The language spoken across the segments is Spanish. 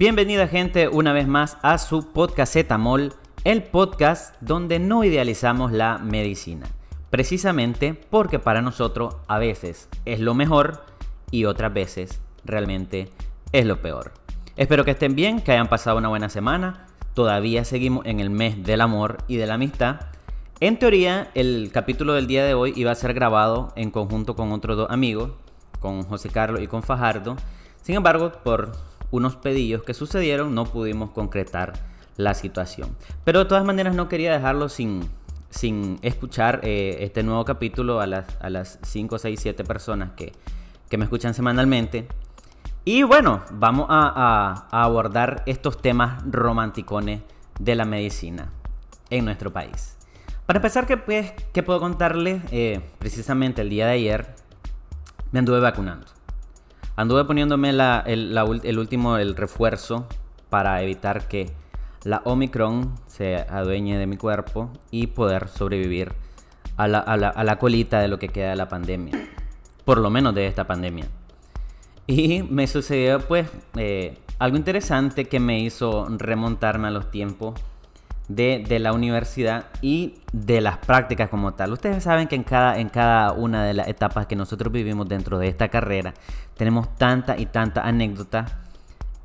Bienvenida gente una vez más a su podcast Zetamol, el podcast donde no idealizamos la medicina. Precisamente porque para nosotros a veces es lo mejor y otras veces realmente es lo peor. Espero que estén bien, que hayan pasado una buena semana. Todavía seguimos en el mes del amor y de la amistad. En teoría, el capítulo del día de hoy iba a ser grabado en conjunto con otros dos amigos, con José Carlos y con Fajardo. Sin embargo, por unos pedillos que sucedieron, no pudimos concretar la situación. Pero de todas maneras no quería dejarlo sin, sin escuchar eh, este nuevo capítulo a las, a las 5, 6, 7 personas que, que me escuchan semanalmente. Y bueno, vamos a, abordar estos temas romanticones de la medicina en nuestro país. Para empezar, ¿qué, pues, qué puedo contarles? Eh, precisamente el día de ayer me anduve vacunando. Anduve poniéndome el, último, el refuerzo, para evitar que la Omicron se adueñe de mi cuerpo y poder sobrevivir a la, a la colita de lo que queda de la pandemia. Por lo menos de esta pandemia. Y me sucedió pues eh, algo interesante que me hizo remontarme a los tiempos de, de, la universidad y de las prácticas como tal. Ustedes saben que en cada, en cada una de las etapas que nosotros vivimos dentro de esta carrera tenemos tanta y tanta anécdotas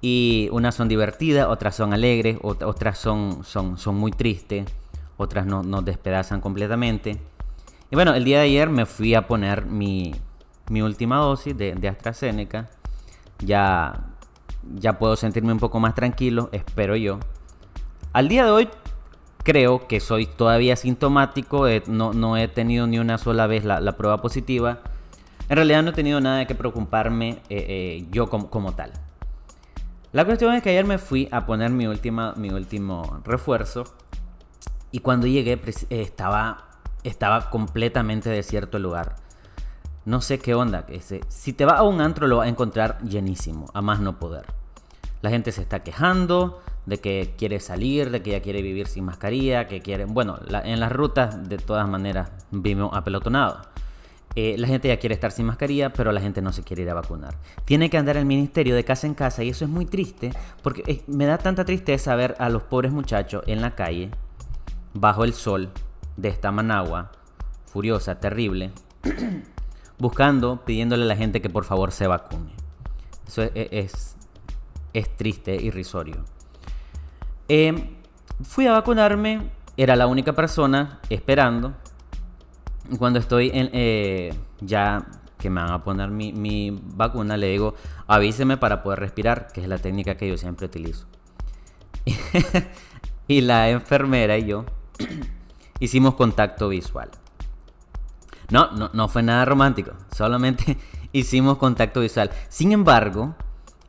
y unas son divertidas, otras son alegres, otras son, son, son muy tristes, otras no, nos despedazan completamente. Y bueno, el día de ayer me fui a poner mi, mi última dosis de, de AstraZeneca ya, ya puedo sentirme un poco más tranquilo, espero yo. Al día de hoy creo que soy todavía sintomático, no, he tenido ni una sola vez la, prueba positiva. En realidad no he tenido nada de que preocuparme eh, eh, yo como, tal. La cuestión es que ayer me fui a poner mi, última, mi último refuerzo y cuando llegué eh, estaba, estaba completamente desierto el lugar. No sé qué onda. Si te vas a un antro lo vas a encontrar llenísimo, a más no poder. La gente se está quejando de que quiere salir, de que ya quiere vivir sin mascarilla, que quiere... Bueno, en las rutas de todas maneras vimos apelotonado. Eh, la gente ya quiere estar sin mascarilla, pero la gente no se quiere ir a vacunar. Tiene que andar el ministerio de casa en casa y eso es muy triste porque eh, me da tanta tristeza ver a los pobres muchachos en la calle, bajo el sol de esta Managua, furiosa, terrible. buscando, pidiéndole a la gente que por favor se vacune. Eso es, es, triste, irrisorio. Eh, fui a vacunarme, era la única persona esperando. Cuando estoy en, eh, ya que me van a poner mi, mi, vacuna, le digo, avíseme para poder respirar, que es la técnica que yo siempre utilizo. y la enfermera y yo hicimos contacto visual. No, no, no fue nada romántico. Solamente hicimos contacto visual. Sin embargo,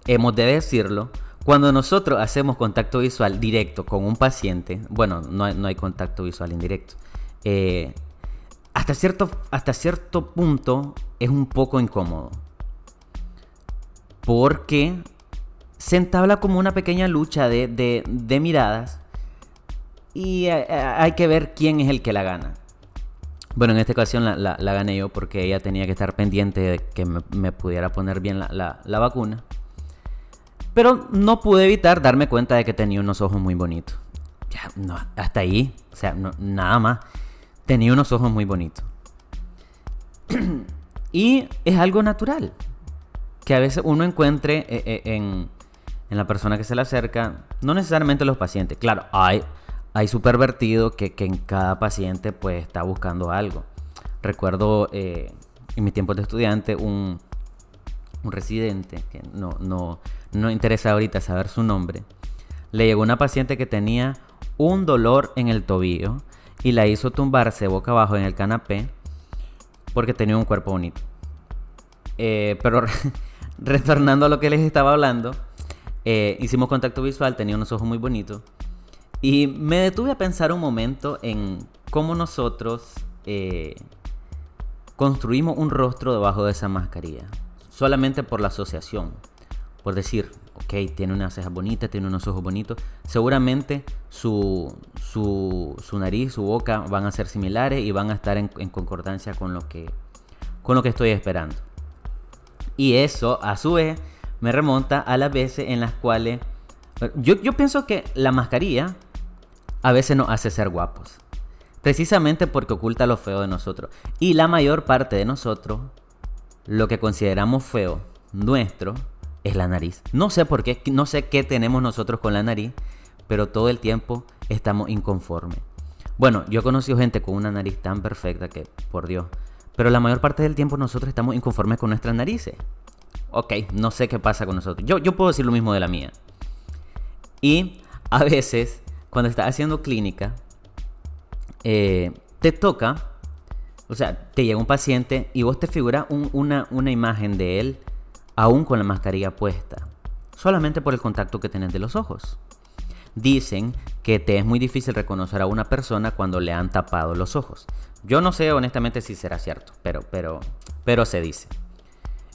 hemos de decirlo, cuando nosotros hacemos contacto visual directo con un paciente, bueno, no hay, no hay contacto visual indirecto, eh, hasta, cierto, hasta cierto punto es un poco incómodo. Porque se entabla como una pequeña lucha de, de miradas y eh, hay que ver quién es el que la gana. Bueno, en esta ocasión la, gané yo porque ella tenía que estar pendiente de que me, pudiera poner bien la, vacuna. Pero no pude evitar darme cuenta de que tenía unos ojos muy bonitos. Ya, no, hasta ahí. O sea, nada más. Tenía unos ojos muy bonitos. y es algo natural. Que a veces uno encuentre eh, eh, en, en la persona que se le acerca, no necesariamente los pacientes. Claro, hay hay supervertido que, que en cada paciente pues está buscando algo. Recuerdo eh, en mi tiempo de estudiante un, un residente, que no, no, no interesa ahorita saber su nombre, le llegó una paciente que tenía un dolor en el tobillo y la hizo tumbarse boca abajo en el canapé porque tenía un cuerpo bonito. Eh, pero retornando a lo que les estaba hablando, eh, hicimos contacto visual, tenía unos ojos muy bonitos y me detuve a pensar un momento en cómo nosotros eh, construimos un rostro debajo de esa mascarilla. Solamente por la asociación. Por decir, ok, tiene una ceja bonita, tiene unos ojos bonitos. Seguramente su, su, su, nariz, su boca van a ser similares y van a estar en, en concordancia con lo, que, con lo que estoy esperando. Y eso, a su vez, me remonta a las veces en las cuales Yo, yo pienso que la mascarilla a veces nos hace ser guapos. Precisamente porque oculta lo feo de nosotros. Y la mayor parte de nosotros, lo que consideramos feo nuestro, es la nariz. No sé por qué, no sé qué tenemos nosotros con la nariz, pero todo el tiempo estamos inconformes. Bueno, yo he conocido gente con una nariz tan perfecta que, por Dios, pero la mayor parte del tiempo nosotros estamos inconformes con nuestras narices. Ok, no sé qué pasa con nosotros. Yo, yo puedo decir lo mismo de la mía. Y a veces, cuando estás haciendo clínica, eh, te toca, o sea, te llega un paciente y vos te figuras una, una imagen de él aún con la mascarilla puesta, solamente por el contacto que tenés de los ojos. Dicen que te es muy difícil reconocer a una persona cuando le han tapado los ojos. Yo no sé honestamente si será cierto, pero, pero, pero se dice.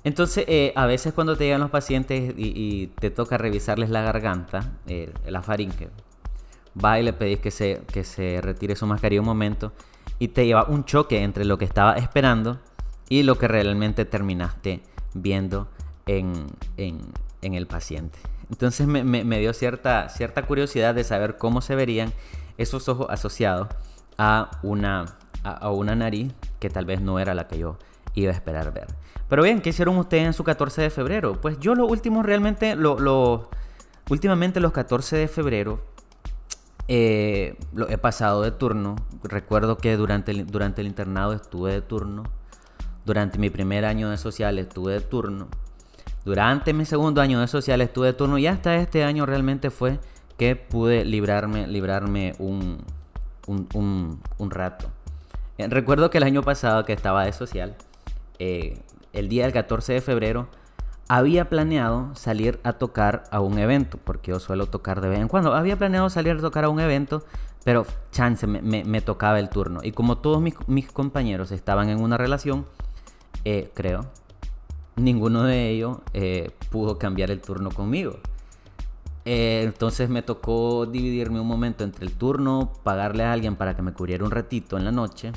Entonces, eh, a veces cuando te llegan los pacientes y, te toca revisarles la garganta, eh, la faringe, va y le pedís que se, que se retire su mascarilla un momento y te lleva un choque entre lo que estaba esperando y lo que realmente terminaste viendo en, el paciente. Entonces me, dio cierta, cierta curiosidad de saber cómo se verían esos ojos asociados a una, a, una nariz que tal vez no era la que yo iba a esperar ver. Pero bien, ¿qué hicieron ustedes en su 14 de febrero? Pues yo lo último realmente, lo, últimamente los 14 de febrero eh, lo he pasado de turno. Recuerdo que durante el, durante el internado estuve de turno. Durante mi primer año de social estuve de turno. Durante mi segundo año de social estuve de turno y hasta este año realmente fue que pude librarme, librarme un, un, rato. Eh, recuerdo que el año pasado que estaba de social, eh, el día del 14 de febrero, había planeado salir a tocar a un evento, porque yo suelo tocar de vez en cuando. Había planeado salir a tocar a un evento, pero chance me, tocaba el turno. Y como todos mis, compañeros estaban en una relación, eh, creo, ninguno de ellos eh, pudo cambiar el turno conmigo. Eh, entonces me tocó dividirme un momento entre el turno, pagarle a alguien para que me cubriera un ratito en la noche,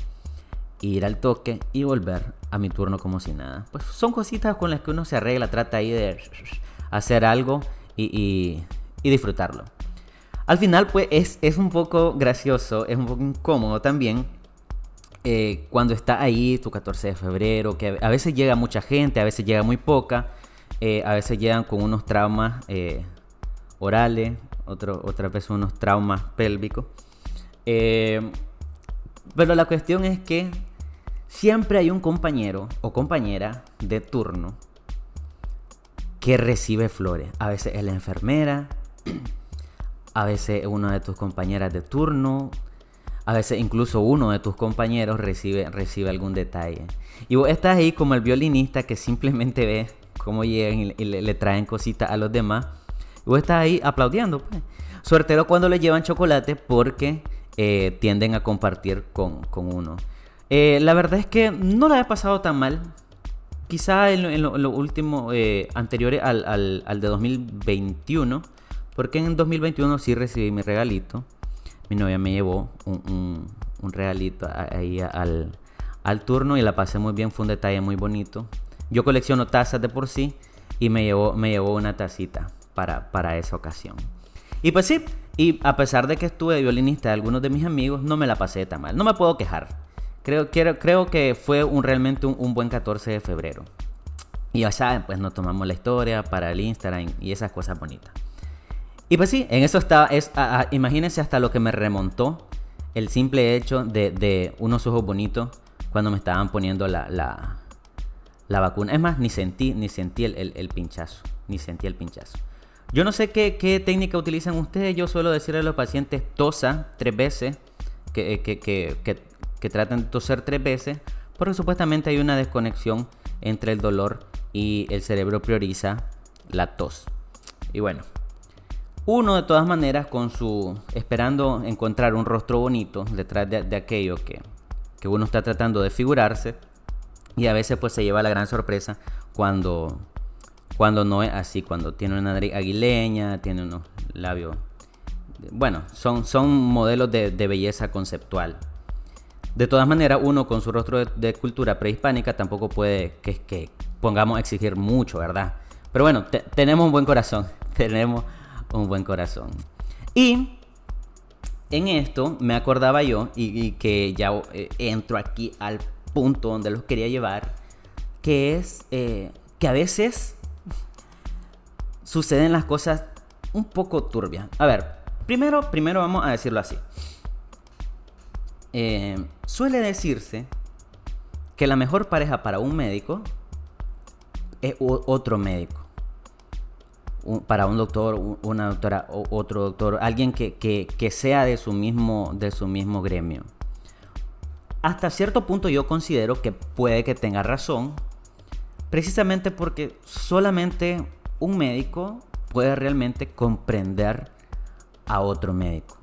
ir al toque y volver a mi turno como si nada. Pues son cositas con las que uno se arregla, trata ahí de hacer algo y, disfrutarlo. Al final, pues es, es un poco gracioso, es un poco incómodo también eh, cuando está ahí tu 14 de febrero, que a veces llega mucha gente, a veces llega muy poca, eh, a veces llegan con unos traumas eh, orales, otro, otras veces unos traumas pélvicos. pero la cuestión es que siempre hay un compañero o compañera de turno que recibe flores. A veces es la enfermera, a veces es una de tus compañeras de turno, a veces incluso uno de tus compañeros recibe, recibe algún detalle. Y vos estás ahí como el violinista que simplemente ve cómo llegan y, le, traen cositas a los demás. Y vos estás ahí aplaudiendo. Pues. Suertero cuando le llevan chocolate porque eh, tienden a compartir con, uno. Eh, la verdad es que no la he pasado tan mal. Quizá en lo, último, eh, anteriores al, al, al de 2021. Porque en 2021 sí recibí mi regalito mi novia me llevó un, regalito ahí al, turno y la pasé muy bien, fue un detalle muy bonito. Yo colecciono tazas de por sí y me llevó, me llevó una tacita para, para esa ocasión. Y pues sí, y a pesar de que estuve violinista de algunos de mis amigos, no me la pasé tan mal. No me puedo quejar. Creo, creo que fue un, realmente un, buen 14 de febrero. Y ya saben, pues nos tomamos la historia para el Instagram y esas cosas bonitas. Y pues sí, en eso está, es, imagínense hasta lo que me remontó el simple hecho de, unos ojos bonitos cuando me estaban poniendo la, la, vacuna. Es más, ni sentí, ni sentí el, pinchazo, ni sentí el pinchazo. Yo no sé qué, técnica utilizan ustedes, yo suelo decirle a los pacientes tosa tres veces, que, que, que traten de toser tres veces, porque supuestamente hay una desconexión entre el dolor y el cerebro prioriza la tos. Y bueno, uno de todas maneras con su esperando encontrar un rostro bonito detrás de, aquello que, uno está tratando de figurarse y a veces pues se lleva la gran sorpresa cuando cuando no es así, cuando tiene una nariz aguileña, tiene unos labios bueno, son, son modelos de, belleza conceptual. De todas maneras, uno con su rostro de, cultura prehispánica tampoco puede que, que pongamos exigir mucho, ¿verdad? Pero bueno, tenemos un buen corazón, tenemos un buen corazón. Y en esto me acordaba yo, y, que ya eh, entro aquí al punto donde los quería llevar, que es eh, que a veces suceden las cosas un poco turbias. A ver, primero, primero vamos a decirlo así. Eh, suele decirse que la mejor pareja para un médico es otro médico. para un doctor, una doctora, otro doctor, alguien que, sea de su, mismo, de su mismo gremio. Hasta cierto punto yo considero que puede que tenga razón, precisamente porque solamente un médico puede realmente comprender a otro médico.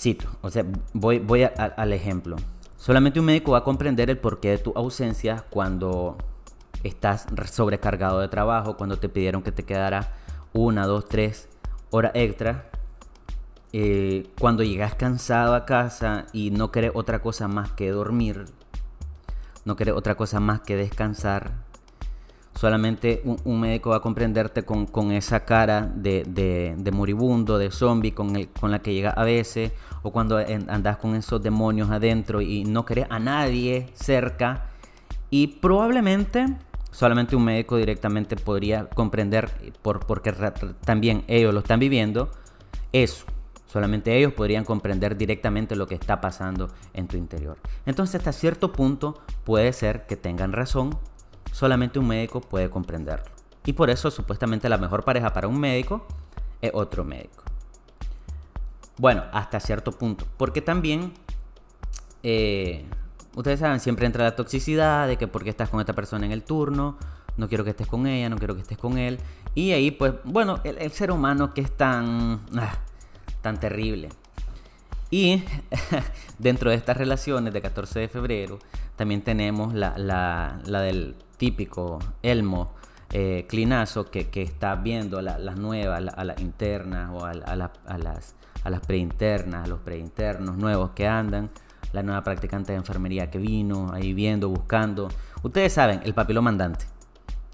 Cito, o sea, voy, voy al ejemplo. Solamente un médico va a comprender el porqué de tu ausencia cuando estás sobrecargado de trabajo, cuando te pidieron que te quedara una, dos, tres horas extra, eh, cuando llegas cansado a casa y no querés otra cosa más que dormir, no querés otra cosa más que descansar, solamente un, médico va a comprenderte con, esa cara de, moribundo, de zombie con, la que llega a veces, o cuando andas con esos demonios adentro y no querés a nadie cerca. Y probablemente solamente un médico directamente podría comprender, por, porque también ellos lo están viviendo, eso. Solamente ellos podrían comprender directamente lo que está pasando en tu interior. Entonces hasta cierto punto puede ser que tengan razón, solamente un médico puede comprenderlo. Y por eso supuestamente la mejor pareja para un médico es otro médico. Bueno, hasta cierto punto. Porque también eh, ustedes saben, siempre entra la toxicidad de que porque estás con esta persona en el turno, no quiero que estés con ella, no quiero que estés con él. Y ahí, pues, bueno, el, ser humano que es tan, ah, tan terrible. Y dentro de estas relaciones de 14 de febrero, también tenemos la, la, la del típico Elmo eh, Clinazo que, que, está viendo las nuevas, a las internas o a, a, las, a las preinternas, a los preinternos nuevos que andan la nueva practicante de enfermería que vino, ahí viendo, buscando. Ustedes saben, el papilón mandante,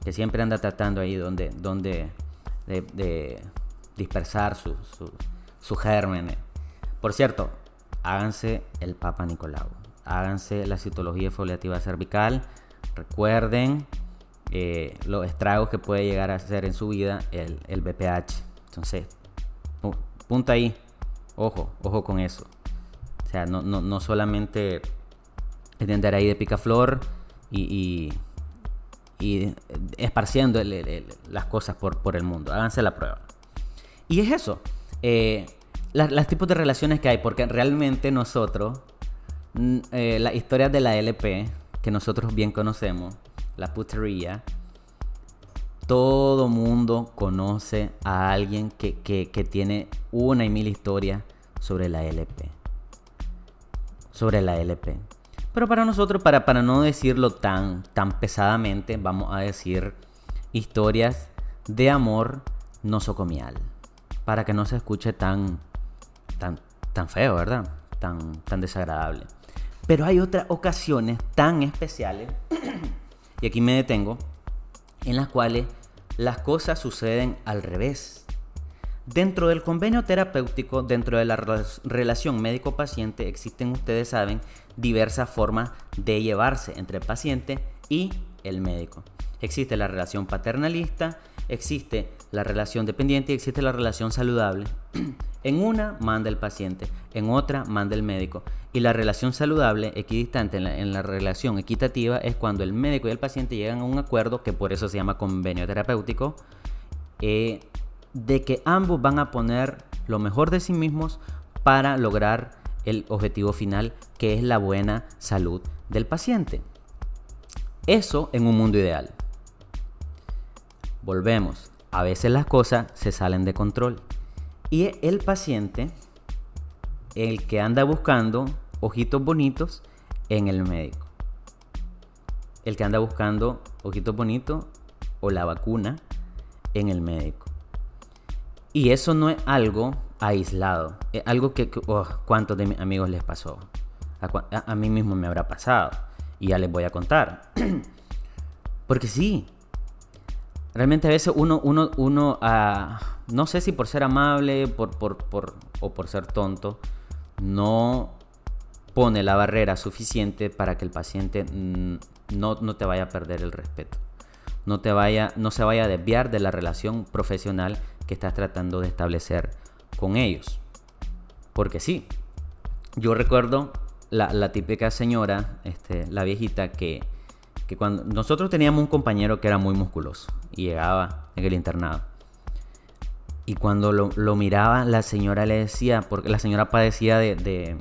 que siempre anda tratando ahí donde, donde de, dispersar sus su, gérmenes. Por cierto, háganse el Papa Nicolau, háganse la citología foliativa cervical, recuerden eh, los estragos que puede llegar a hacer en su vida el, el BPH. Entonces, punta ahí, ojo, ojo con eso. O sea, no, no, no solamente es de andar ahí de picaflor y, y, esparciendo las cosas por, por el mundo. Háganse la prueba. Y es eso. Eh, las, tipos de relaciones que hay, porque realmente nosotros, eh, las historias de la LP, que nosotros bien conocemos, la putería, todo mundo conoce a alguien que, que, que tiene una y mil historias sobre la LP sobre la LP. Pero para nosotros, para, para no decirlo tan, tan pesadamente, vamos a decir historias de amor nosocomial. Para que no se escuche tan, tan, tan feo, ¿verdad? Tan, tan desagradable. Pero hay otras ocasiones tan especiales, y aquí me detengo, en las cuales las cosas suceden al revés. Dentro del convenio terapéutico, dentro de la relación médico-paciente, existen, ustedes saben, diversas formas de llevarse entre el paciente y el médico. Existe la relación paternalista, existe la relación dependiente y existe la relación saludable. En una manda el paciente, en otra manda el médico. Y la relación saludable, equidistante en la, relación equitativa, es cuando el médico y el paciente llegan a un acuerdo, que por eso se llama convenio terapéutico, eh, de que ambos van a poner lo mejor de sí mismos para lograr el objetivo final, que es la buena salud del paciente. Eso en un mundo ideal. Volvemos. A veces las cosas se salen de control. Y el paciente, el que anda buscando ojitos bonitos en el médico. El que anda buscando ojitos bonitos o la vacuna en el médico. Y eso no es algo aislado. Es algo que, oh, ¿cuántos de mis amigos les pasó? A, mí mismo me habrá pasado. Y ya les voy a contar. Porque sí, realmente a veces uno, uno, uno ah, no sé si por ser amable por, por, por, o por ser tonto, no pone la barrera suficiente para que el paciente no, no te vaya a perder el respeto. No, te vaya, no se vaya a desviar de la relación profesional que estás tratando de establecer con ellos. Porque sí, yo recuerdo la, la típica señora, este, la viejita, que, que cuando nosotros teníamos un compañero que era muy musculoso y llegaba en el internado. Y cuando lo, miraba, la señora le decía, porque la señora padecía de, de,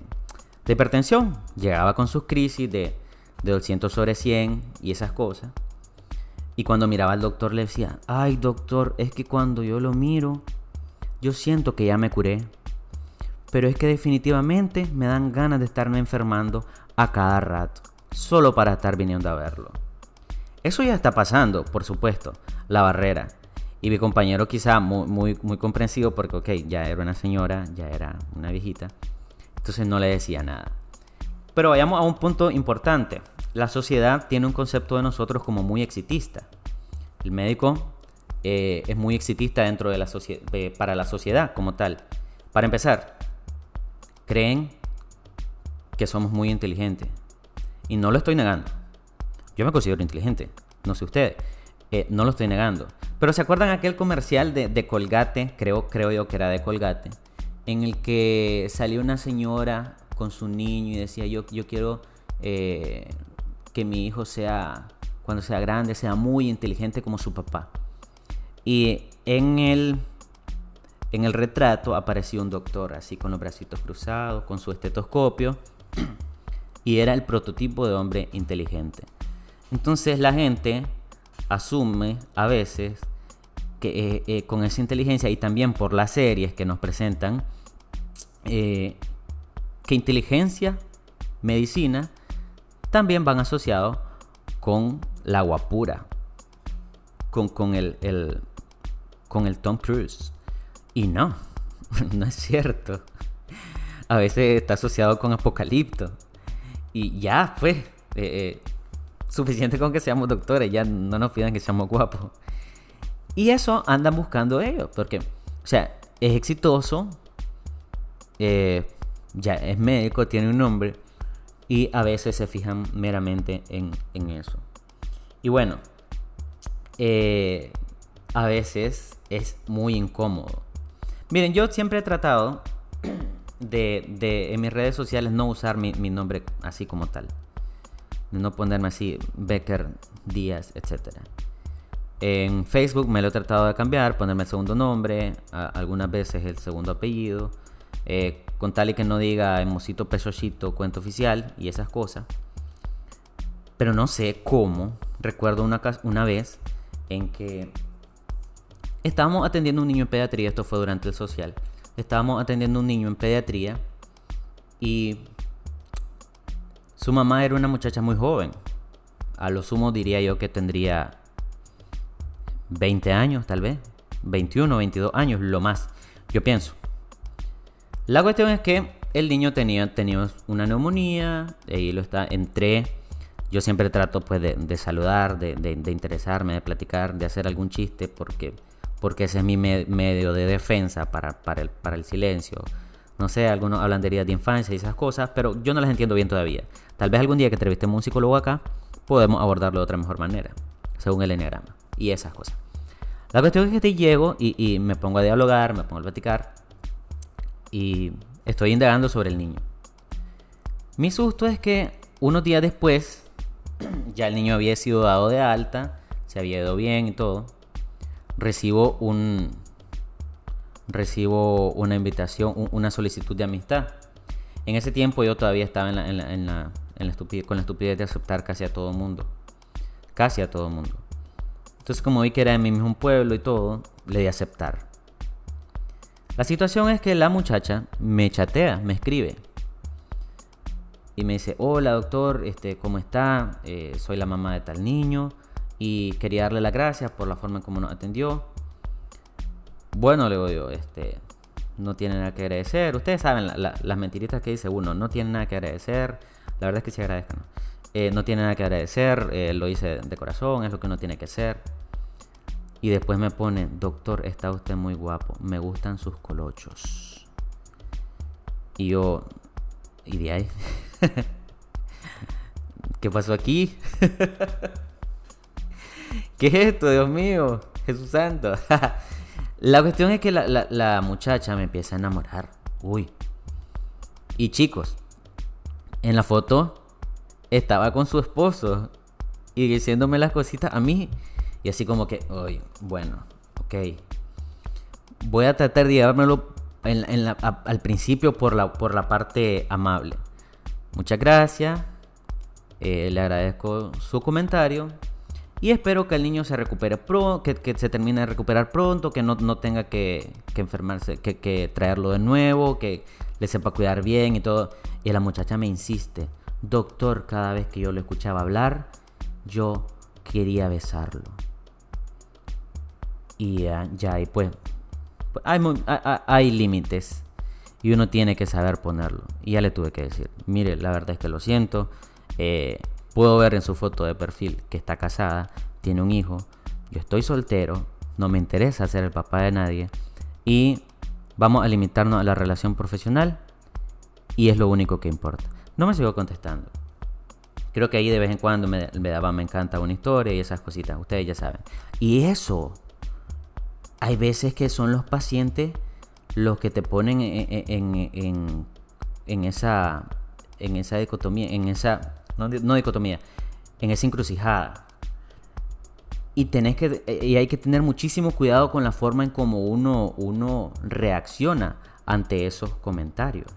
de hipertensión, llegaba con sus crisis de, de 200 sobre 100 y esas cosas. Y cuando miraba al doctor le decía, ay doctor, es que cuando yo lo miro, yo siento que ya me curé. Pero es que definitivamente me dan ganas de estarme enfermando a cada rato, solo para estar viniendo a verlo. Eso ya está pasando, por supuesto, la barrera. Y mi compañero quizá muy, muy, comprensivo porque, ok, ya era una señora, ya era una viejita. Entonces no le decía nada. Pero vayamos a un punto importante la sociedad tiene un concepto de nosotros como muy exitista. El médico eh, es muy exitista dentro de la para la sociedad como tal. Para empezar, creen que somos muy inteligentes. Y no lo estoy negando. Yo me considero inteligente, no sé ustedes. Eh, no lo estoy negando. Pero ¿se acuerdan aquel comercial de, Colgate? Creo, creo yo que era de Colgate. En el que salió una señora con su niño y decía, yo, yo quiero eh, que mi hijo sea, cuando sea grande, sea muy inteligente como su papá. Y en el, en el retrato apareció un doctor así con los bracitos cruzados, con su estetoscopio, y era el prototipo de hombre inteligente. Entonces la gente asume a veces que eh, eh, con esa inteligencia y también por las series que nos presentan, eh, que inteligencia, medicina, también van asociados con la guapura, con, con, el, con el Tom Cruise. Y no, no es cierto. A veces está asociado con apocalipto. Y ya, pues, eh, eh, suficiente con que seamos doctores, ya no nos pidan que seamos guapos. Y eso andan buscando ellos, porque, o sea, es exitoso, eh, ya es médico, tiene un nombre, y a veces se fijan meramente en, eso. Y bueno, a veces es muy incómodo. Miren, yo siempre he tratado de, en mis redes sociales no usar mi, nombre así como tal. De no ponerme así Becker Díaz, etc. En Facebook me lo he tratado de cambiar, ponerme el segundo nombre, algunas veces el segundo apellido. Eh, con tal y que no diga Emosito Pesochito, cuento oficial y esas cosas. Pero no sé cómo. Recuerdo una, una vez en que estábamos atendiendo a un niño en pediatría, esto fue durante el social. Estábamos atendiendo a un niño en pediatría y su mamá era una muchacha muy joven. A lo sumo diría yo que tendría 20 años, tal vez. 21, 22 años, lo más. Yo pienso. La cuestión es que el niño tenía, una neumonía, y lo está, entré, yo siempre trato pues de, saludar, de, interesarme, de platicar, de hacer algún chiste, porque, porque ese es mi medio de defensa para, el silencio. No sé, algunos hablan de heridas de infancia y esas cosas, pero yo no las entiendo bien todavía. Tal vez algún día que entrevistemos a un psicólogo acá, podemos abordarlo de otra mejor manera, según el enneagrama y esas cosas. La cuestión es que te llego y, y me pongo a dialogar, me pongo a platicar y estoy indagando sobre el niño. Mi susto es que unos días después, ya el niño había sido dado de alta, se había ido bien y todo, recibo un recibo una invitación, una solicitud de amistad. En ese tiempo yo todavía estaba en la, en la, estupidez, con la estupidez de aceptar casi a todo mundo. Casi a todo mundo. Entonces como vi que era de mi mismo pueblo y todo, le di a aceptar. La situación es que la muchacha me chatea, me escribe. Y me dice, hola doctor, este, ¿cómo está? Eh, soy la mamá de tal niño y quería darle las gracias por la forma en cómo nos atendió. Bueno, le digo este, no tiene nada que agradecer. Ustedes saben las mentiritas que dice uno, no tiene nada que agradecer. La verdad es que sí agradezcan. Eh, no tiene nada que agradecer, eh, lo hice de corazón, es lo que uno tiene que hacer. Y después me pone, doctor, está usted muy guapo, me gustan sus colochos. Y yo, ¿y de ahí? ¿Qué pasó aquí? ¿Qué es esto, Dios mío? Jesús Santo. la cuestión es que la, la, muchacha me empieza a enamorar. Uy. Y chicos, en la foto estaba con su esposo y diciéndome las cositas a mí. Y así como que, uy, bueno, ok. Voy a tratar de llevármelo al principio por la, por la parte amable. Muchas gracias. Eh, le agradezco su comentario. Y espero que el niño se recupere pronto, que, se termine de recuperar pronto, que no, tenga que, enfermarse, que, que, traerlo de nuevo, que le sepa cuidar bien y todo. Y la muchacha me insiste, doctor, cada vez que yo lo escuchaba hablar, yo quería besarlo. Y ya, y pues, hay, hay límites y uno tiene que saber ponerlo. Y ya le tuve que decir, mire, la verdad es que lo siento. Eh, puedo ver en su foto de perfil que está casada, tiene un hijo. Yo estoy soltero, no me interesa ser el papá de nadie. Y vamos a limitarnos a la relación profesional. Y es lo único que importa. No me sigo contestando. Creo que ahí de vez en cuando me, daba, me encanta una historia y esas cositas. Ustedes ya saben. Y eso, hay veces que son los pacientes los que te ponen en, esa, en esa dicotomía, en esa, no, dicotomía, en esa encrucijada. Y, tenés que, y hay que tener muchísimo cuidado con la forma en cómo uno, uno reacciona ante esos comentarios.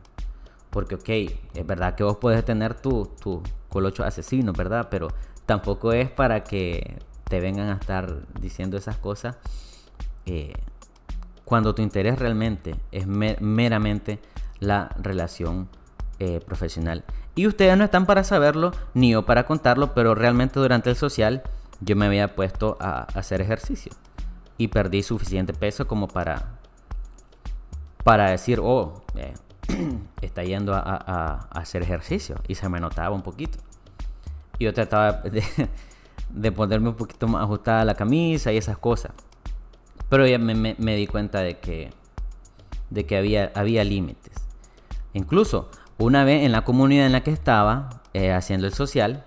Porque, ok, es verdad que vos puedes tener tu, tu colocho asesino, ¿verdad? Pero tampoco es para que te vengan a estar diciendo esas cosas. Eh, cuando tu interés realmente es meramente la relación eh, profesional. Y ustedes no están para saberlo, ni yo para contarlo, pero realmente durante el social yo me había puesto a, hacer ejercicio. Y perdí suficiente peso como para, para decir, oh, eh, está yendo a, hacer ejercicio. Y se me notaba un poquito. Y yo trataba de, ponerme un poquito más ajustada la camisa y esas cosas. Pero ya me, di cuenta de que, de que había, había límites. Incluso una vez en la comunidad en la que estaba eh, haciendo el social,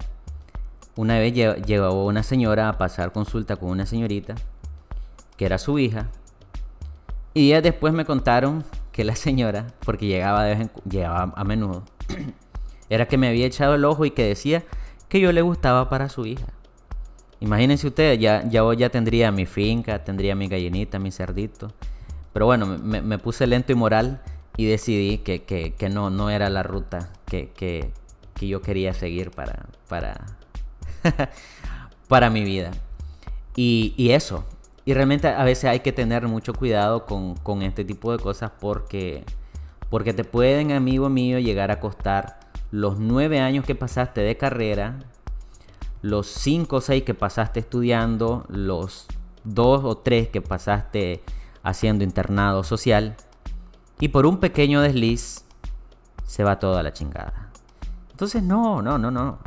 una vez llegó una señora a pasar consulta con una señorita que era su hija. Y ya después me contaron que la señora, porque llegaba, a menudo, era que me había echado el ojo y que decía que yo le gustaba para su hija. Imagínense ustedes, ya, ya ya tendría mi finca, tendría mi gallinita, mi cerdito. Pero bueno, me, puse lento y moral y decidí que, que, no, no era la ruta que, que, yo quería seguir para, para, para mi vida. Y, y, eso. Y realmente a veces hay que tener mucho cuidado con, con este tipo de cosas porque, porque te pueden, amigo mío, llegar a costar los nueve años que pasaste de carrera los 5 o 6 que pasaste estudiando, los 2 o 3 que pasaste haciendo internado social, y por un pequeño desliz se va toda la chingada. Entonces, no, no, no, no.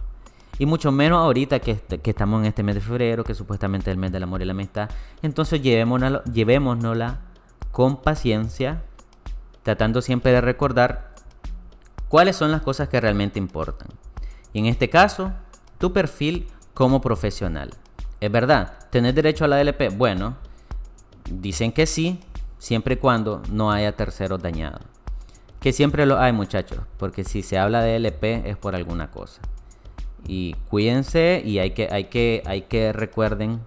Y mucho menos ahorita que, que estamos en este mes de febrero, que supuestamente es el mes del amor y la amistad. Entonces, llevémonosla, llevémonosla con paciencia, tratando siempre de recordar cuáles son las cosas que realmente importan. Y en este caso, tu perfil como profesional. ¿Es verdad? ¿Tenés derecho a la DLP? Bueno, dicen que sí, siempre y cuando no haya terceros dañados. Que siempre lo hay, muchachos, porque si se habla de DLP es por alguna cosa. Y cuídense y hay que, hay que, hay que recuerden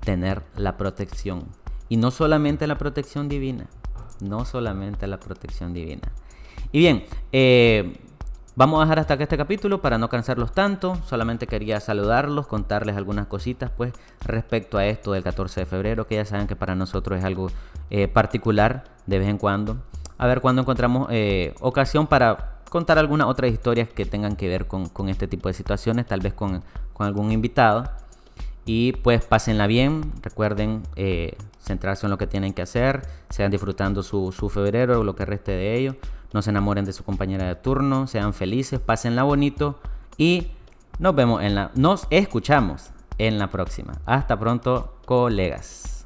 tener la protección. Y no solamente la protección divina. No solamente la protección divina. Y bien, eh, Vamos a dejar hasta acá este capítulo para no cansarlos tanto. Solamente quería saludarlos, contarles algunas cositas pues respecto a esto del 14 de febrero, que ya saben que para nosotros es algo eh, particular de vez en cuando. A ver cuándo encontramos eh, ocasión para contar algunas otras historias que tengan que ver con, este tipo de situaciones, tal vez con, algún invitado. Y pues pásenla bien, recuerden eh, centrarse en lo que tienen que hacer, sean disfrutando su, su febrero o lo que reste de ello no se enamoren de su compañera de turno, sean felices, pásenla bonito y nos vemos en la, nos escuchamos en la próxima. Hasta pronto, colegas.